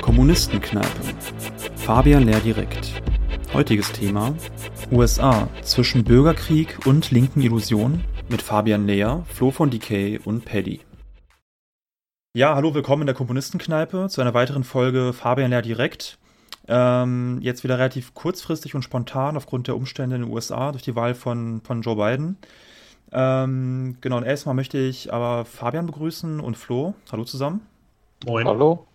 Kommunistenkneipe. Fabian Lehr direkt. Heutiges Thema: USA zwischen Bürgerkrieg und linken Illusionen mit Fabian Lehr, Flo von Decay und Paddy. Ja, hallo, willkommen in der Komponistenkneipe zu einer weiteren Folge Fabian Lehr direkt. Ähm, jetzt wieder relativ kurzfristig und spontan aufgrund der Umstände in den USA durch die Wahl von, von Joe Biden. Ähm, genau, und erstmal möchte ich aber Fabian begrüßen und Flo. Hallo zusammen. Moin. Hallo.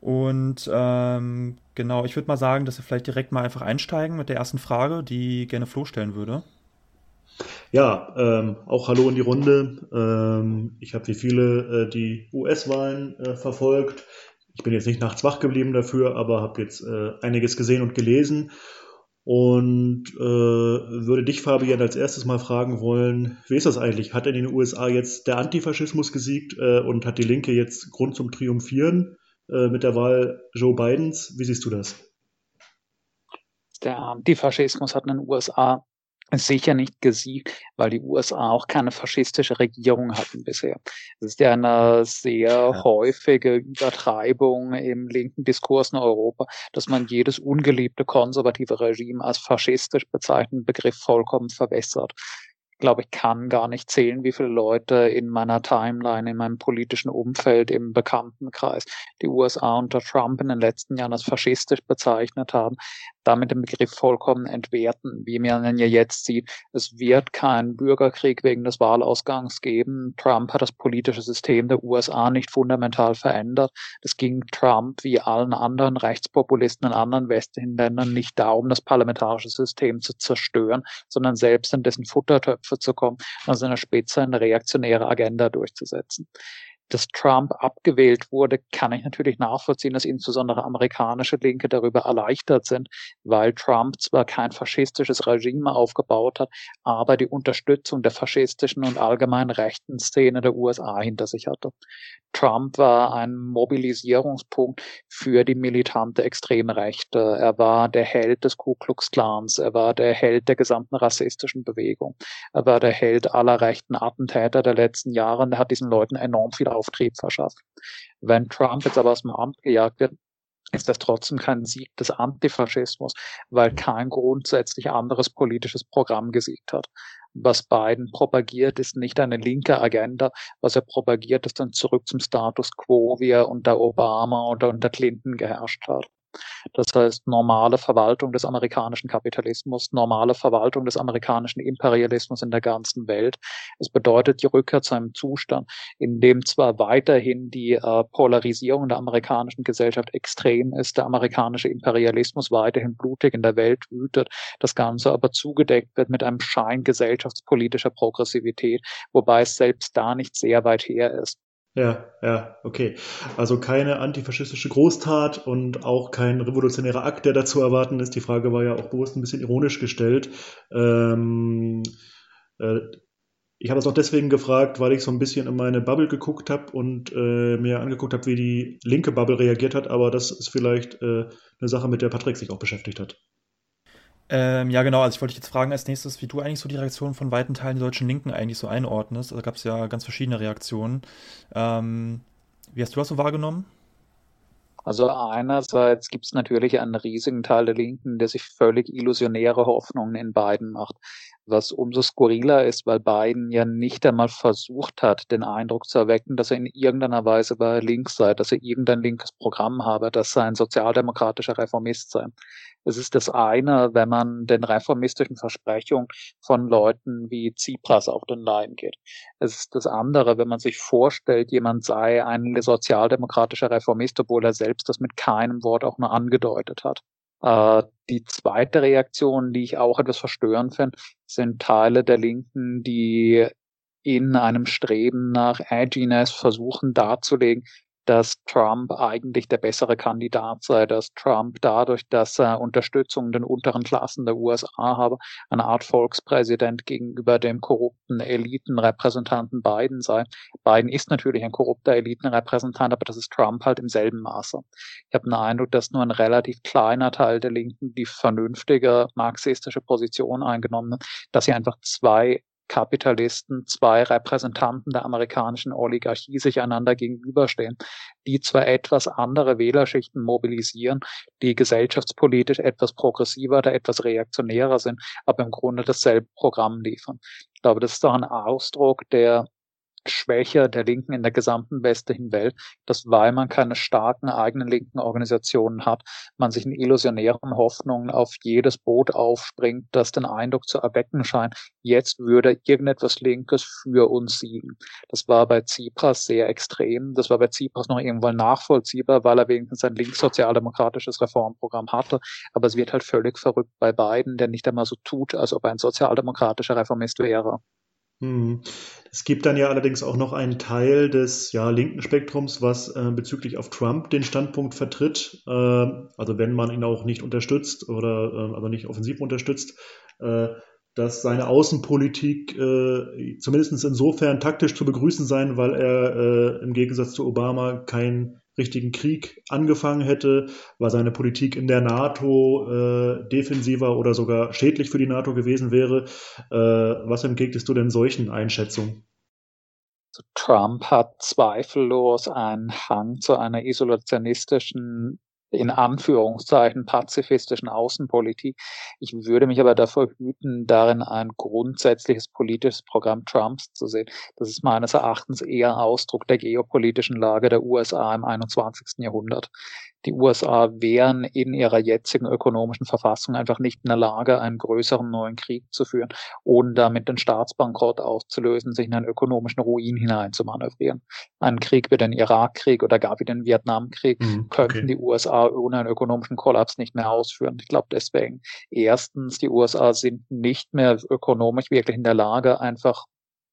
Und ähm, genau, ich würde mal sagen, dass wir vielleicht direkt mal einfach einsteigen mit der ersten Frage, die gerne Flo stellen würde. Ja, ähm, auch Hallo in die Runde. Ähm, ich habe wie viele äh, die US-Wahlen äh, verfolgt. Ich bin jetzt nicht nachts wach geblieben dafür, aber habe jetzt äh, einiges gesehen und gelesen und äh, würde dich, Fabian, als erstes mal fragen wollen, wie ist das eigentlich? Hat in den USA jetzt der Antifaschismus gesiegt äh, und hat die Linke jetzt Grund zum Triumphieren? Äh, mit der Wahl Joe Bidens. Wie siehst du das? Der Antifaschismus hat in den USA sicher nicht gesiegt, weil die USA auch keine faschistische Regierung hatten bisher. Es ist ja eine sehr ja. häufige Übertreibung im linken Diskurs in Europa, dass man jedes ungeliebte konservative Regime als faschistisch bezeichneten Begriff vollkommen verwässert glaube ich, kann gar nicht zählen, wie viele Leute in meiner Timeline, in meinem politischen Umfeld, im Bekanntenkreis die USA unter Trump in den letzten Jahren als faschistisch bezeichnet haben damit den Begriff vollkommen entwerten, wie man ja jetzt sieht. Es wird keinen Bürgerkrieg wegen des Wahlausgangs geben. Trump hat das politische System der USA nicht fundamental verändert. Es ging Trump wie allen anderen Rechtspopulisten in anderen westlichen Ländern nicht darum, das parlamentarische System zu zerstören, sondern selbst in dessen Futtertöpfe zu kommen an seiner Spitze eine reaktionäre Agenda durchzusetzen dass Trump abgewählt wurde, kann ich natürlich nachvollziehen, dass insbesondere amerikanische Linke darüber erleichtert sind, weil Trump zwar kein faschistisches Regime aufgebaut hat, aber die Unterstützung der faschistischen und allgemein rechten Szene der USA hinter sich hatte. Trump war ein Mobilisierungspunkt für die militante extreme Rechte. Er war der Held des Ku Klux Klans. Er war der Held der gesamten rassistischen Bewegung. Er war der Held aller rechten Attentäter der letzten Jahre. Und er hat diesen Leuten enorm viel Auftrieb verschafft. Wenn Trump jetzt aber aus dem Amt gejagt wird, ist das trotzdem kein Sieg des Antifaschismus, weil kein grundsätzlich anderes politisches Programm gesiegt hat. Was Biden propagiert, ist nicht eine linke Agenda. Was er propagiert, ist dann zurück zum Status quo, wie er unter Obama oder unter Clinton geherrscht hat. Das heißt, normale Verwaltung des amerikanischen Kapitalismus, normale Verwaltung des amerikanischen Imperialismus in der ganzen Welt. Es bedeutet die Rückkehr zu einem Zustand, in dem zwar weiterhin die äh, Polarisierung der amerikanischen Gesellschaft extrem ist, der amerikanische Imperialismus weiterhin blutig in der Welt wütet, das Ganze aber zugedeckt wird mit einem Schein gesellschaftspolitischer Progressivität, wobei es selbst da nicht sehr weit her ist. Ja, ja, okay. Also keine antifaschistische Großtat und auch kein revolutionärer Akt, der dazu erwarten ist. Die Frage war ja auch bewusst ein bisschen ironisch gestellt. Ähm, äh, ich habe es auch deswegen gefragt, weil ich so ein bisschen in meine Bubble geguckt habe und äh, mir angeguckt habe, wie die linke Bubble reagiert hat. Aber das ist vielleicht äh, eine Sache, mit der Patrick sich auch beschäftigt hat. Ähm, ja, genau. Also ich wollte dich jetzt fragen als nächstes, wie du eigentlich so die Reaktion von weiten Teilen der deutschen Linken eigentlich so einordnest. Also gab es ja ganz verschiedene Reaktionen. Ähm, wie hast du das so wahrgenommen? Also einerseits gibt es natürlich einen riesigen Teil der Linken, der sich völlig illusionäre Hoffnungen in Biden macht was umso skurriler ist, weil Biden ja nicht einmal versucht hat, den Eindruck zu erwecken, dass er in irgendeiner Weise bei links sei, dass er irgendein linkes Programm habe, dass er ein sozialdemokratischer Reformist sei. Es ist das eine, wenn man den reformistischen Versprechungen von Leuten wie Tsipras auf den Leim geht. Es ist das andere, wenn man sich vorstellt, jemand sei ein sozialdemokratischer Reformist, obwohl er selbst das mit keinem Wort auch nur angedeutet hat. Äh, die zweite Reaktion, die ich auch etwas verstörend finde, sind Teile der Linken, die in einem Streben nach Edginess versuchen darzulegen, dass Trump eigentlich der bessere Kandidat sei, dass Trump dadurch, dass er Unterstützung den unteren Klassen der USA habe, eine Art Volkspräsident gegenüber dem korrupten Elitenrepräsentanten Biden sei. Biden ist natürlich ein korrupter Elitenrepräsentant, aber das ist Trump halt im selben Maße. Ich habe den Eindruck, dass nur ein relativ kleiner Teil der Linken die vernünftige marxistische Position eingenommen hat, dass sie einfach zwei Kapitalisten, zwei Repräsentanten der amerikanischen Oligarchie sich einander gegenüberstehen, die zwar etwas andere Wählerschichten mobilisieren, die gesellschaftspolitisch etwas progressiver oder etwas reaktionärer sind, aber im Grunde dasselbe Programm liefern. Ich glaube, das ist doch ein Ausdruck der Schwäche der Linken in der gesamten westlichen Welt, dass weil man keine starken eigenen linken Organisationen hat, man sich in illusionären Hoffnungen auf jedes Boot aufspringt, das den Eindruck zu erwecken scheint, jetzt würde irgendetwas Linkes für uns siegen. Das war bei Tsipras sehr extrem. Das war bei Tsipras noch irgendwann nachvollziehbar, weil er wenigstens ein linkssozialdemokratisches Reformprogramm hatte. Aber es wird halt völlig verrückt bei Biden, der nicht einmal so tut, als ob er ein sozialdemokratischer Reformist wäre. Mhm. Es gibt dann ja allerdings auch noch einen Teil des ja, linken Spektrums, was äh, bezüglich auf Trump den Standpunkt vertritt. Äh, also wenn man ihn auch nicht unterstützt oder äh, also nicht offensiv unterstützt, äh, dass seine Außenpolitik äh, zumindest insofern taktisch zu begrüßen sein, weil er äh, im Gegensatz zu Obama kein richtigen Krieg angefangen hätte, war seine Politik in der NATO äh, defensiver oder sogar schädlich für die NATO gewesen wäre. Äh, was entgegnest du denn solchen Einschätzungen? Trump hat zweifellos einen Hang zu einer isolationistischen in Anführungszeichen pazifistischen Außenpolitik. Ich würde mich aber davor hüten, darin ein grundsätzliches politisches Programm Trumps zu sehen. Das ist meines Erachtens eher Ausdruck der geopolitischen Lage der USA im 21. Jahrhundert die USA wären in ihrer jetzigen ökonomischen Verfassung einfach nicht in der Lage, einen größeren neuen Krieg zu führen, ohne damit den Staatsbankrott auszulösen, sich in einen ökonomischen Ruin hineinzumanövrieren. Einen Krieg wie den Irakkrieg oder gar wie den Vietnamkrieg mhm, könnten okay. die USA ohne einen ökonomischen Kollaps nicht mehr ausführen. Ich glaube deswegen, erstens, die USA sind nicht mehr ökonomisch wirklich in der Lage, einfach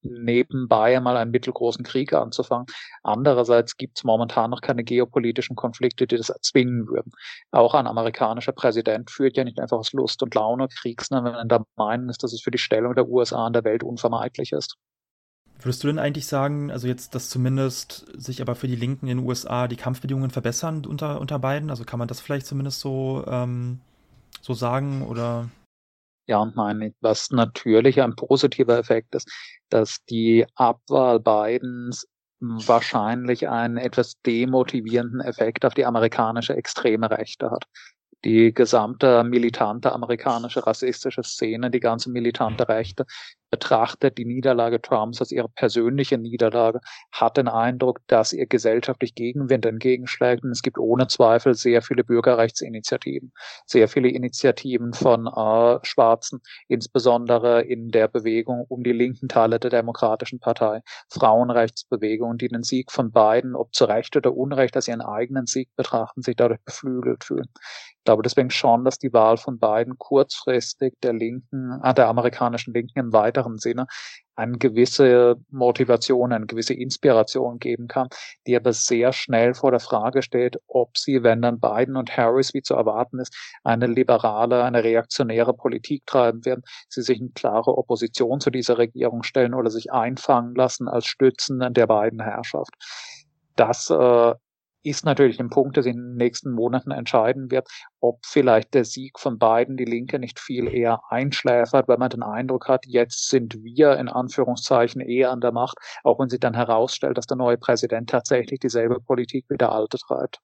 nebenbei einmal einen mittelgroßen Krieg anzufangen. Andererseits gibt es momentan noch keine geopolitischen Konflikte, die das erzwingen würden. Auch ein amerikanischer Präsident führt ja nicht einfach aus Lust und Laune Kriegsnahme, wenn er der Meinung ist, dass es für die Stellung der USA in der Welt unvermeidlich ist. Würdest du denn eigentlich sagen, also jetzt, dass zumindest sich aber für die Linken in den USA die Kampfbedingungen verbessern unter, unter beiden? Also kann man das vielleicht zumindest so, ähm, so sagen oder? Ja und nein. Was natürlich ein positiver Effekt ist, dass die Abwahl Bidens wahrscheinlich einen etwas demotivierenden Effekt auf die amerikanische extreme Rechte hat die gesamte militante amerikanische rassistische Szene, die ganze militante Rechte, betrachtet die Niederlage Trumps als ihre persönliche Niederlage, hat den Eindruck, dass ihr gesellschaftlich Gegenwind entgegenschlägt. Und es gibt ohne Zweifel sehr viele Bürgerrechtsinitiativen, sehr viele Initiativen von äh, Schwarzen, insbesondere in der Bewegung um die linken Teile der Demokratischen Partei, Frauenrechtsbewegungen, die den Sieg von beiden, ob zu Recht oder Unrecht, als ihren eigenen Sieg betrachten, sich dadurch beflügelt fühlen. Ich glaube deswegen schon, dass die Wahl von beiden kurzfristig der Linken, äh, der amerikanischen Linken im weiteren Sinne eine gewisse Motivation, eine gewisse Inspiration geben kann, die aber sehr schnell vor der Frage steht, ob sie, wenn dann Biden und Harris, wie zu erwarten ist, eine liberale, eine reaktionäre Politik treiben werden, sie sich in klare Opposition zu dieser Regierung stellen oder sich einfangen lassen als Stützen der beiden Herrschaft. Das äh, ist natürlich ein Punkt, der sich in den nächsten Monaten entscheiden wird, ob vielleicht der Sieg von beiden die Linke nicht viel eher einschläfert, weil man den Eindruck hat, jetzt sind wir in Anführungszeichen eher an der Macht, auch wenn sich dann herausstellt, dass der neue Präsident tatsächlich dieselbe Politik wie der alte treibt.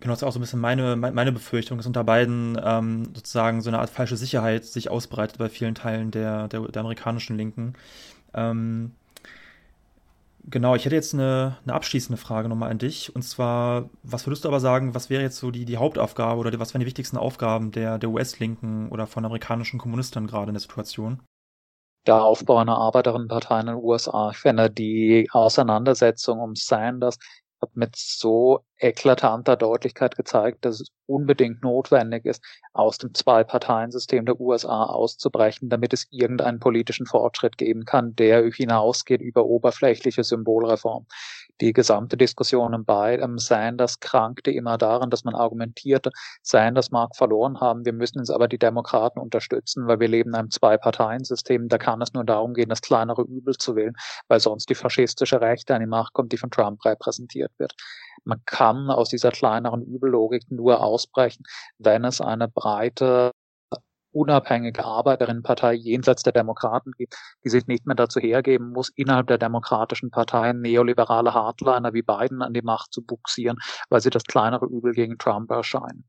Genau, das ist auch so ein bisschen meine, meine Befürchtung, dass unter beiden ähm, sozusagen so eine Art falsche Sicherheit sich ausbreitet bei vielen Teilen der, der, der amerikanischen Linken. Ähm, Genau, ich hätte jetzt eine, eine abschließende Frage nochmal an dich. Und zwar, was würdest du aber sagen, was wäre jetzt so die, die Hauptaufgabe oder die, was wären die wichtigsten Aufgaben der, der US-Linken oder von amerikanischen Kommunisten gerade in der Situation? Der Aufbau einer Arbeiterinnenpartei in den USA. Ich finde die Auseinandersetzung um Sanders hat mit so eklatanter Deutlichkeit gezeigt, dass es unbedingt notwendig ist, aus dem Zwei-Parteien-System der USA auszubrechen, damit es irgendeinen politischen Fortschritt geben kann, der hinausgeht über oberflächliche Symbolreform. Die gesamte Diskussion bei ähm, Sanders krankte immer daran, dass man argumentierte, Sanders mag verloren haben, wir müssen jetzt aber die Demokraten unterstützen, weil wir leben in einem Zwei-Parteien-System. Da kann es nur darum gehen, das kleinere Übel zu wählen, weil sonst die faschistische Rechte an die Macht kommt, die von Trump repräsentiert wird. Man kann aus dieser kleineren Übellogik nur ausbrechen, wenn es eine breite unabhängige Arbeiterinnenpartei jenseits der Demokraten gibt, die sich nicht mehr dazu hergeben muss, innerhalb der demokratischen Parteien neoliberale Hardliner wie Biden an die Macht zu buxieren, weil sie das kleinere Übel gegen Trump erscheinen.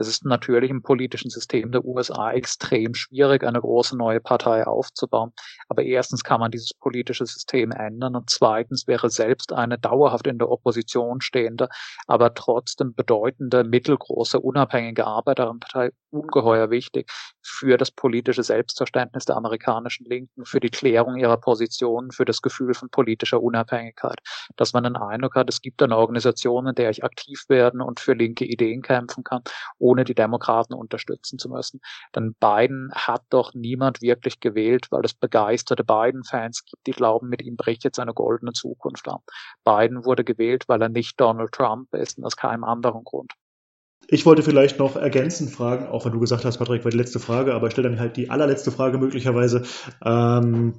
Es ist natürlich im politischen System der USA extrem schwierig, eine große neue Partei aufzubauen. Aber erstens kann man dieses politische System ändern und zweitens wäre selbst eine dauerhaft in der Opposition stehende, aber trotzdem bedeutende, mittelgroße, unabhängige Arbeiterinnenpartei ungeheuer wichtig für das politische Selbstverständnis der amerikanischen Linken, für die Klärung ihrer Positionen, für das Gefühl von politischer Unabhängigkeit. Dass man den Eindruck hat, es gibt eine Organisation, in der ich aktiv werden und für linke Ideen kämpfen kann, ohne die Demokraten unterstützen zu müssen. Denn Biden hat doch niemand wirklich gewählt, weil es begeisterte Biden-Fans gibt, die glauben, mit ihm bricht jetzt eine goldene Zukunft an. Biden wurde gewählt, weil er nicht Donald Trump ist und aus keinem anderen Grund. Ich wollte vielleicht noch ergänzend fragen, auch wenn du gesagt hast, Patrick, war die letzte Frage, aber ich stelle dann halt die allerletzte Frage möglicherweise. Ähm,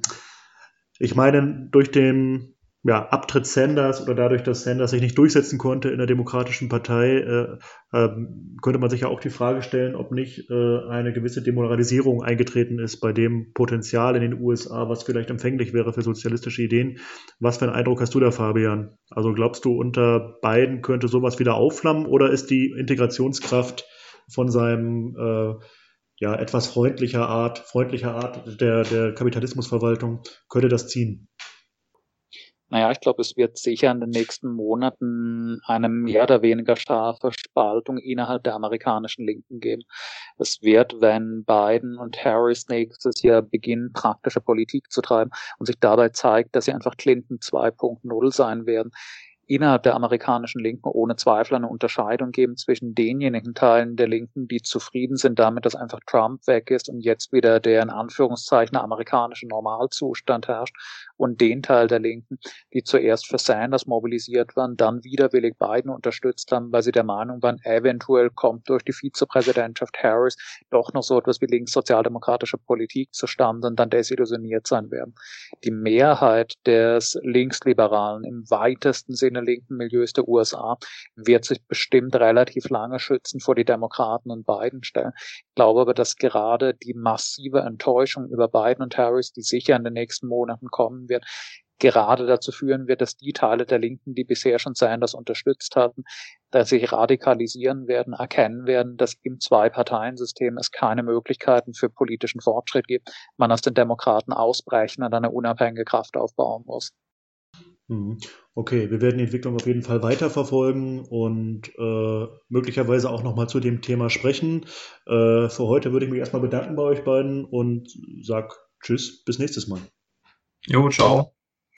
ich meine, durch den ja, Abtritt Sanders oder dadurch, dass Sanders sich nicht durchsetzen konnte in der Demokratischen Partei, äh, äh, könnte man sich ja auch die Frage stellen, ob nicht äh, eine gewisse Demoralisierung eingetreten ist bei dem Potenzial in den USA, was vielleicht empfänglich wäre für sozialistische Ideen. Was für einen Eindruck hast du da, Fabian? Also glaubst du, unter beiden könnte sowas wieder aufflammen oder ist die Integrationskraft von seinem äh, ja, etwas freundlicher Art, freundlicher Art der, der Kapitalismusverwaltung, könnte das ziehen? Naja, ich glaube, es wird sicher in den nächsten Monaten eine mehr oder weniger scharfe Spaltung innerhalb der amerikanischen Linken geben. Es wird, wenn Biden und Harris nächstes Jahr beginnen, praktische Politik zu treiben und sich dabei zeigt, dass sie einfach Clinton 2.0 sein werden, innerhalb der amerikanischen Linken ohne Zweifel eine Unterscheidung geben zwischen denjenigen Teilen der Linken, die zufrieden sind damit, dass einfach Trump weg ist und jetzt wieder der in Anführungszeichen amerikanische Normalzustand herrscht und den Teil der Linken, die zuerst für Sanders mobilisiert waren, dann widerwillig Biden unterstützt haben, weil sie der Meinung waren, eventuell kommt durch die Vizepräsidentschaft Harris doch noch so etwas wie linkssozialdemokratische Politik zustande und dann desillusioniert sein werden. Die Mehrheit des Linksliberalen im weitesten Sinne linken Milieus der USA wird sich bestimmt relativ lange schützen vor die Demokraten und Biden stellen. Ich glaube aber, dass gerade die massive Enttäuschung über Biden und Harris, die sicher in den nächsten Monaten kommen wird, gerade dazu führen wird, dass die Teile der Linken, die bisher schon Sanders unterstützt hatten, dass sich radikalisieren werden, erkennen werden, dass im Zwei-Parteien-System es keine Möglichkeiten für politischen Fortschritt gibt, man aus den Demokraten ausbrechen und eine unabhängige Kraft aufbauen muss. Mhm. Okay, wir werden die Entwicklung auf jeden Fall weiterverfolgen und äh, möglicherweise auch nochmal zu dem Thema sprechen. Äh, für heute würde ich mich erstmal bedanken bei euch beiden und sag Tschüss, bis nächstes Mal. Jo, ciao.